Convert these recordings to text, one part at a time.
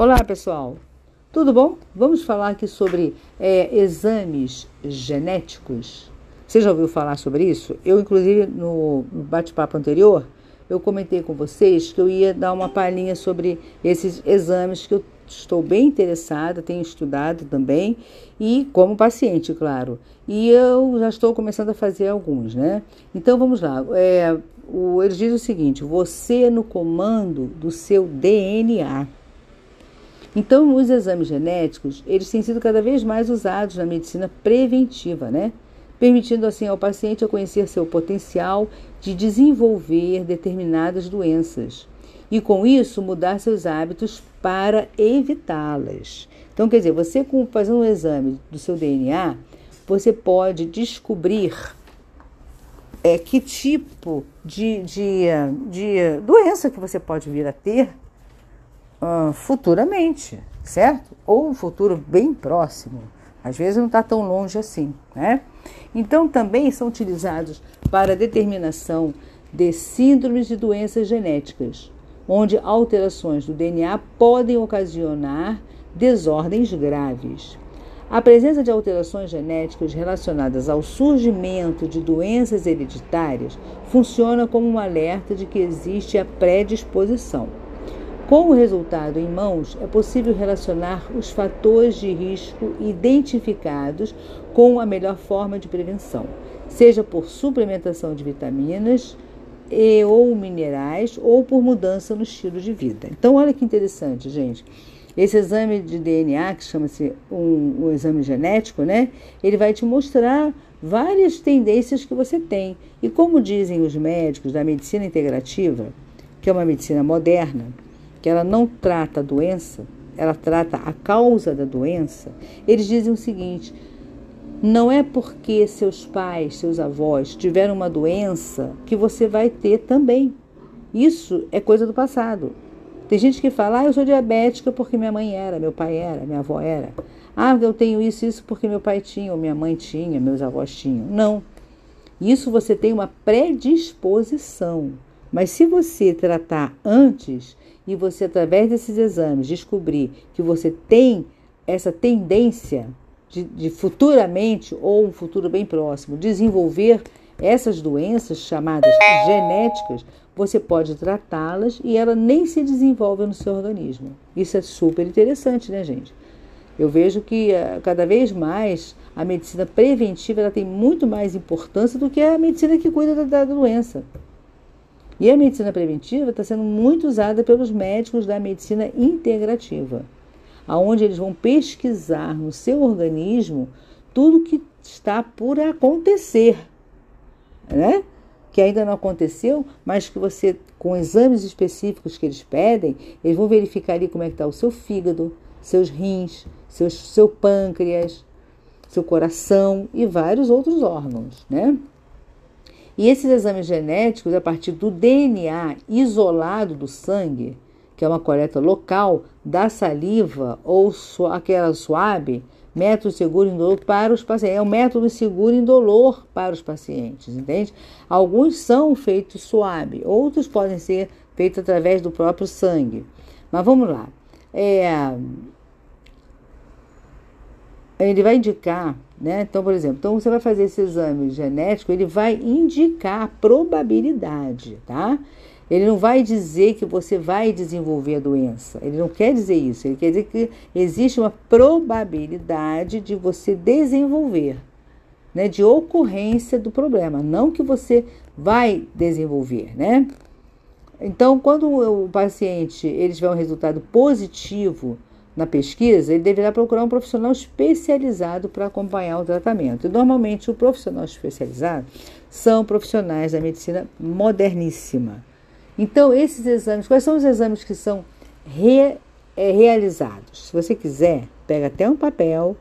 Olá, pessoal. Tudo bom? Vamos falar aqui sobre é, exames genéticos. Você já ouviu falar sobre isso? Eu, inclusive, no bate-papo anterior, eu comentei com vocês que eu ia dar uma palhinha sobre esses exames que eu estou bem interessada, tenho estudado também, e como paciente, claro. E eu já estou começando a fazer alguns, né? Então vamos lá. É, o, eles dizem o seguinte: você no comando do seu DNA. Então, os exames genéticos, eles têm sido cada vez mais usados na medicina preventiva, né? Permitindo assim ao paciente conhecer seu potencial de desenvolver determinadas doenças e com isso mudar seus hábitos para evitá-las. Então, quer dizer, você fazendo um exame do seu DNA, você pode descobrir é, que tipo de, de, de doença que você pode vir a ter futuramente, certo? Ou um futuro bem próximo. Às vezes não está tão longe assim, né? Então também são utilizados para determinação de síndromes de doenças genéticas, onde alterações do DNA podem ocasionar desordens graves. A presença de alterações genéticas relacionadas ao surgimento de doenças hereditárias funciona como um alerta de que existe a predisposição. Com o resultado em mãos, é possível relacionar os fatores de risco identificados com a melhor forma de prevenção, seja por suplementação de vitaminas e ou minerais ou por mudança no estilo de vida. Então, olha que interessante, gente. Esse exame de DNA, que chama-se um, um, exame genético, né? Ele vai te mostrar várias tendências que você tem. E como dizem os médicos da medicina integrativa, que é uma medicina moderna, que ela não trata a doença, ela trata a causa da doença, eles dizem o seguinte: não é porque seus pais, seus avós tiveram uma doença que você vai ter também. Isso é coisa do passado. Tem gente que fala, ah, eu sou diabética porque minha mãe era, meu pai era, minha avó era. Ah, eu tenho isso, isso porque meu pai tinha, ou minha mãe tinha, meus avós tinham. Não. Isso você tem uma predisposição. Mas se você tratar antes, e você, através desses exames, descobrir que você tem essa tendência de, de futuramente, ou um futuro bem próximo, desenvolver essas doenças chamadas genéticas, você pode tratá-las e ela nem se desenvolve no seu organismo. Isso é super interessante, né, gente? Eu vejo que eh, cada vez mais a medicina preventiva ela tem muito mais importância do que a medicina que cuida da, da doença. E a medicina preventiva está sendo muito usada pelos médicos da medicina integrativa, aonde eles vão pesquisar no seu organismo tudo que está por acontecer, né? Que ainda não aconteceu, mas que você, com exames específicos que eles pedem, eles vão verificar ali como é que está o seu fígado, seus rins, seus, seu pâncreas, seu coração e vários outros órgãos, né? E esses exames genéticos, a partir do DNA isolado do sangue, que é uma coleta local da saliva ou aquela suave, método seguro e indolor para os pacientes. É um método seguro e indolor para os pacientes, entende? Alguns são feitos suave, outros podem ser feitos através do próprio sangue. Mas vamos lá. É, ele vai indicar, né? Então, por exemplo, então você vai fazer esse exame genético, ele vai indicar a probabilidade, tá? Ele não vai dizer que você vai desenvolver a doença. Ele não quer dizer isso. Ele quer dizer que existe uma probabilidade de você desenvolver, né? De ocorrência do problema, não que você vai desenvolver, né? Então, quando o paciente ele tiver um resultado positivo na pesquisa, ele deverá procurar um profissional especializado para acompanhar o tratamento. E normalmente o profissional especializado são profissionais da medicina moderníssima. Então, esses exames, quais são os exames que são re, é, realizados? Se você quiser, pega até um papel,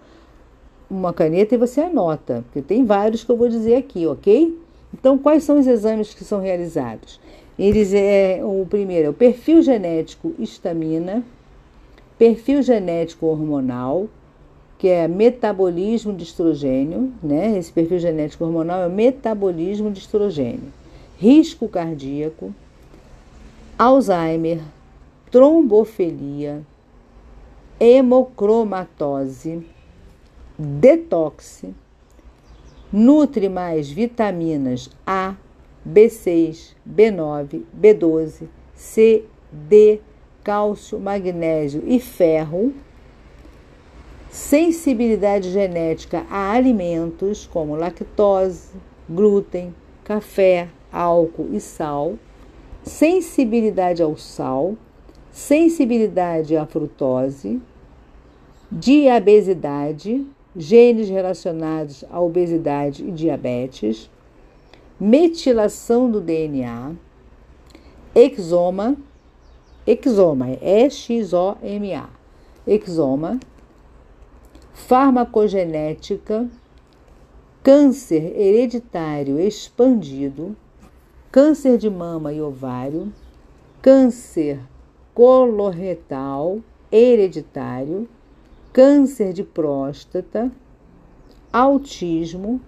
uma caneta e você anota, porque tem vários que eu vou dizer aqui, ok? Então, quais são os exames que são realizados? Eles é o primeiro é o perfil genético estamina, perfil genético hormonal, que é metabolismo de estrogênio, né? Esse perfil genético hormonal é o metabolismo de estrogênio, risco cardíaco, Alzheimer, trombofilia, hemocromatose, detox, nutre mais vitaminas A, B6, B9, B12, C, D, cálcio, magnésio e ferro, sensibilidade genética a alimentos como lactose, glúten, café, álcool e sal, sensibilidade ao sal, sensibilidade à frutose, diabesidade, genes relacionados à obesidade e diabetes, metilação do DNA, exoma, exoma, é E-X-O-M-A, exoma, farmacogenética, câncer hereditário expandido, câncer de mama e ovário, câncer coloretal hereditário, câncer de próstata, autismo,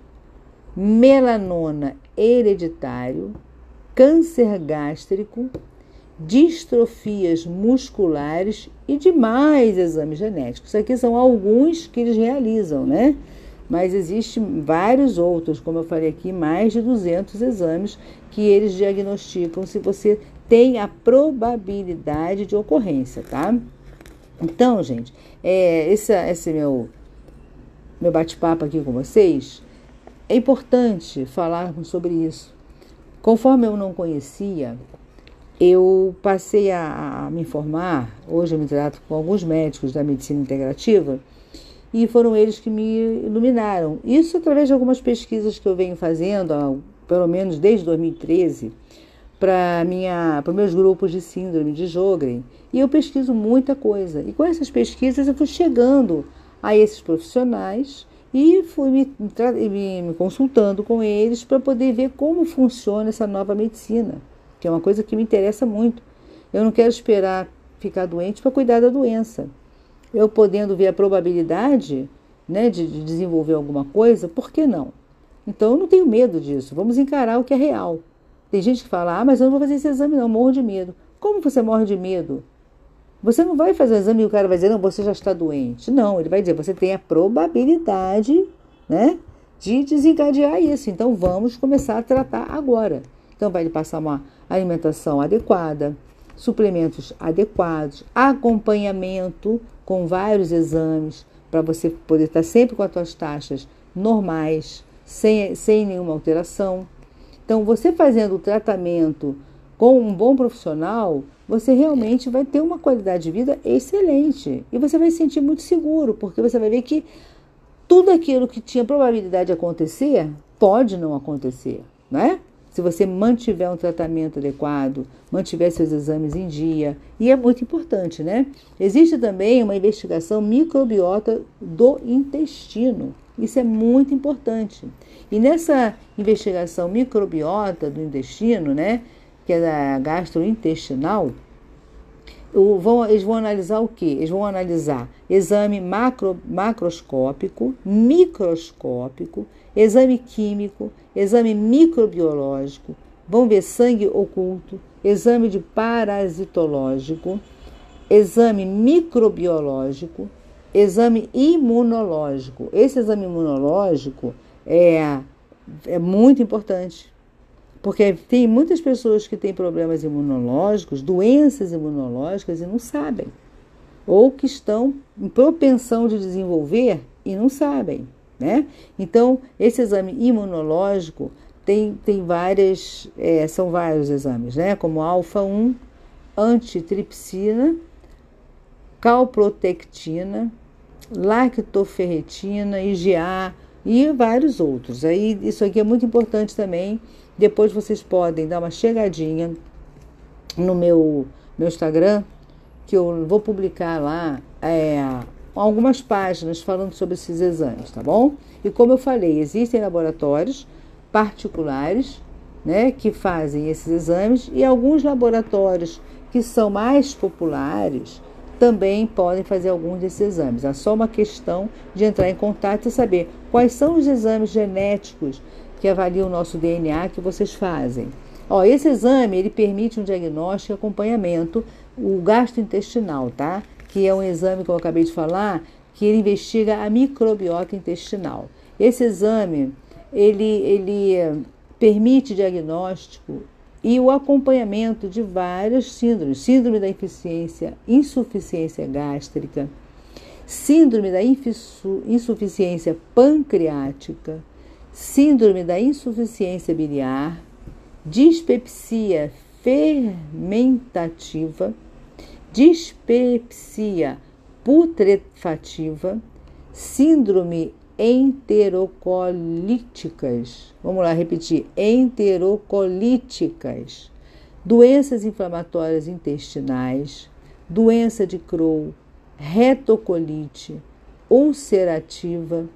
melanoma hereditário, câncer gástrico, distrofias musculares e demais exames genéticos. Aqui são alguns que eles realizam, né? Mas existem vários outros, como eu falei aqui, mais de 200 exames que eles diagnosticam se você tem a probabilidade de ocorrência, tá? Então, gente, é, esse, esse meu, meu bate-papo aqui com vocês, é importante falarmos sobre isso. Conforme eu não conhecia, eu passei a, me informar. Hoje eu me trato com alguns médicos da medicina integrativa e foram eles que me iluminaram. Isso através de algumas pesquisas que eu venho fazendo, pelo menos desde 2013, para para meus grupos de síndrome de Jogren. E eu pesquiso muita coisa. E com essas pesquisas eu fui chegando a esses profissionais e fui me, me, me consultando com eles para poder ver como funciona essa nova medicina que é uma coisa que me interessa muito. Eu não quero esperar ficar doente para cuidar da doença. Eu podendo ver a probabilidade né, de, de desenvolver alguma coisa, por que não? Então eu não tenho medo disso. Vamos encarar o que é real. Tem gente que fala, ah, mas eu não vou fazer esse exame, não, morro de medo. Como você morre de medo? Você não vai fazer o exame e o cara vai dizer, não, você já está doente. Não, ele vai dizer, você tem a probabilidade né, de desencadear isso. Então vamos começar a tratar agora. Então vai lhe passar uma alimentação adequada, suplementos adequados, acompanhamento com vários exames para você poder estar sempre com as suas taxas normais, sem, sem nenhuma alteração. Então, você fazendo o tratamento com um bom profissional, você realmente vai ter uma qualidade de vida excelente. E você vai se sentir muito seguro, porque você vai ver que tudo aquilo que tinha probabilidade de acontecer pode não acontecer, né? Se você mantiver um tratamento adequado, mantiver seus exames em dia, e é muito importante, né? Existe também uma investigação microbiota do intestino. Isso é muito importante. E nessa investigação microbiota do intestino, né, que é gastrointestinal, eles vão analisar o quê? Eles vão analisar exame macro, macroscópico, microscópico, exame químico, exame microbiológico, vão ver sangue oculto, exame de parasitológico, exame microbiológico, exame imunológico. Esse exame imunológico é, é muito importante, porque tem muitas pessoas que têm problemas imunológicos, doenças imunológicas e não sabem, ou que estão em propensão de desenvolver e não sabem. Né? Então, esse exame imunológico tem, tem várias, é, são vários exames, né? como alfa-1, antitripsina, calprotectina, lactoferretina, IgA e vários outros. Aí, isso aqui é muito importante também. Depois vocês podem dar uma chegadinha no meu, meu Instagram, que eu vou publicar lá é, algumas páginas falando sobre esses exames, tá bom? E como eu falei, existem laboratórios particulares né, que fazem esses exames e alguns laboratórios que são mais populares também podem fazer alguns desses exames. É só uma questão de entrar em contato e saber quais são os exames genéticos que avaliam o nosso DNA que vocês fazem. Ó, esse exame ele permite um diagnóstico e acompanhamento, o gastrointestinal, tá? Que é um exame que eu acabei de falar, que ele investiga a microbiota intestinal. Esse exame, ele, ele eh, permite diagnóstico e o acompanhamento de várias síndromes, síndrome da insuficiência, insuficiência gástrica, síndrome da insuficiência pancreática, síndrome da insuficiência biliar, dispepsia fermentativa, dispepsia putrefativa, síndrome enterocolíticas. Vamos lá repetir: enterocolíticas, doenças inflamatórias intestinais, doença de Crohn, retocolite ulcerativa,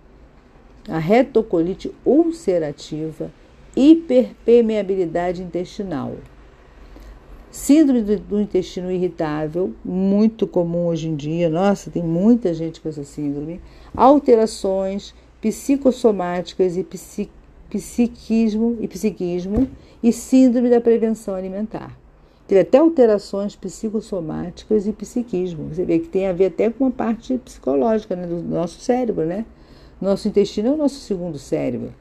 a retocolite ulcerativa, hiperpermeabilidade intestinal. Síndrome do intestino irritável, muito comum hoje em dia, nossa, tem muita gente com essa síndrome. Alterações psicossomáticas e psiquismo e psiquismo e síndrome da prevenção alimentar. Teve até alterações psicossomáticas e psiquismo. Você vê que tem a ver até com uma parte psicológica né, do nosso cérebro, né? Nosso intestino é o nosso segundo cérebro.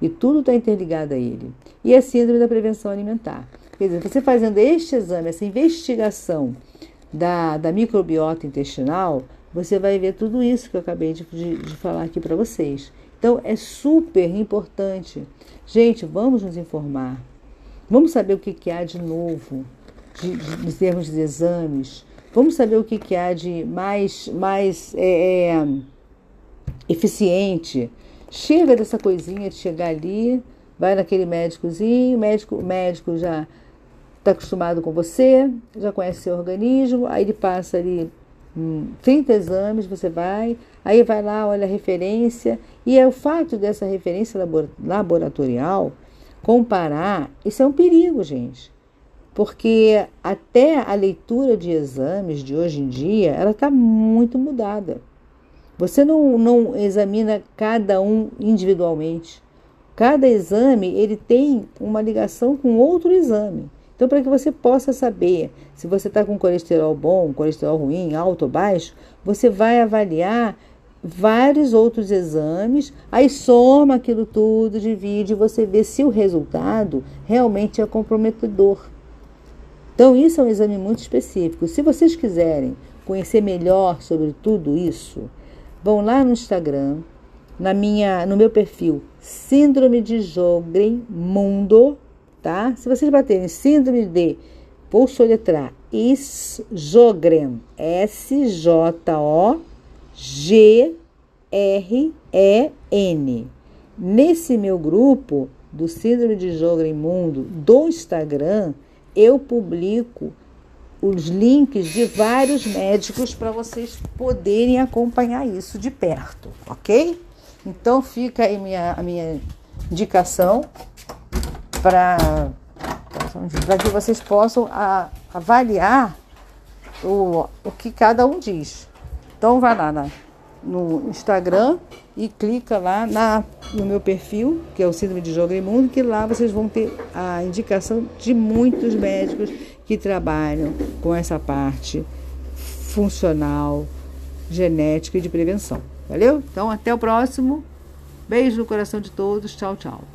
E tudo está interligado a ele. E a síndrome da prevenção alimentar. Quer dizer, você fazendo este exame, essa investigação da, da microbiota intestinal, você vai ver tudo isso que eu acabei de, de, de falar aqui para vocês. Então, é super importante. Gente, vamos nos informar. Vamos saber o que, que há de novo de, de, em termos de exames. Vamos saber o que, que há de mais, mais é, é, eficiente. Chega dessa coisinha de chegar ali, vai naquele médicozinho, o médico, médico já está acostumado com você, já conhece seu organismo, aí ele passa ali hum, 30 exames, você vai, aí vai lá, olha a referência, e é o fato dessa referência laboratorial comparar, isso é um perigo, gente. Porque até a leitura de exames de hoje em dia, ela está muito mudada. Você não, não examina cada um individualmente. Cada exame ele tem uma ligação com outro exame. Então, para que você possa saber se você está com colesterol bom, colesterol ruim, alto ou baixo, você vai avaliar vários outros exames, aí soma aquilo tudo, divide e você vê se o resultado realmente é comprometedor. Então, isso é um exame muito específico. Se vocês quiserem conhecer melhor sobre tudo isso, vão lá no Instagram, na minha, no meu perfil Síndrome de Jogren Mundo tá? Se vocês baterem síndrome de, vou soletrar, Sjogren, S-J-O-G-R-E-N. Nesse meu grupo do Síndrome de Jogren Mundo do Instagram, eu publico os links de vários médicos para vocês poderem acompanhar isso de perto, ok? Então fica aí minha, a minha indicação para que vocês possam a, avaliar o, o que cada um diz. Então vai lá na, no Instagram e clica lá na, no meu perfil, que é o Síndrome de Jogo Imundo, que lá vocês vão ter a indicação de muitos médicos que trabalham com essa parte funcional, genética e de prevenção. Valeu? Então até o próximo. Beijo no coração de todos. Tchau, tchau.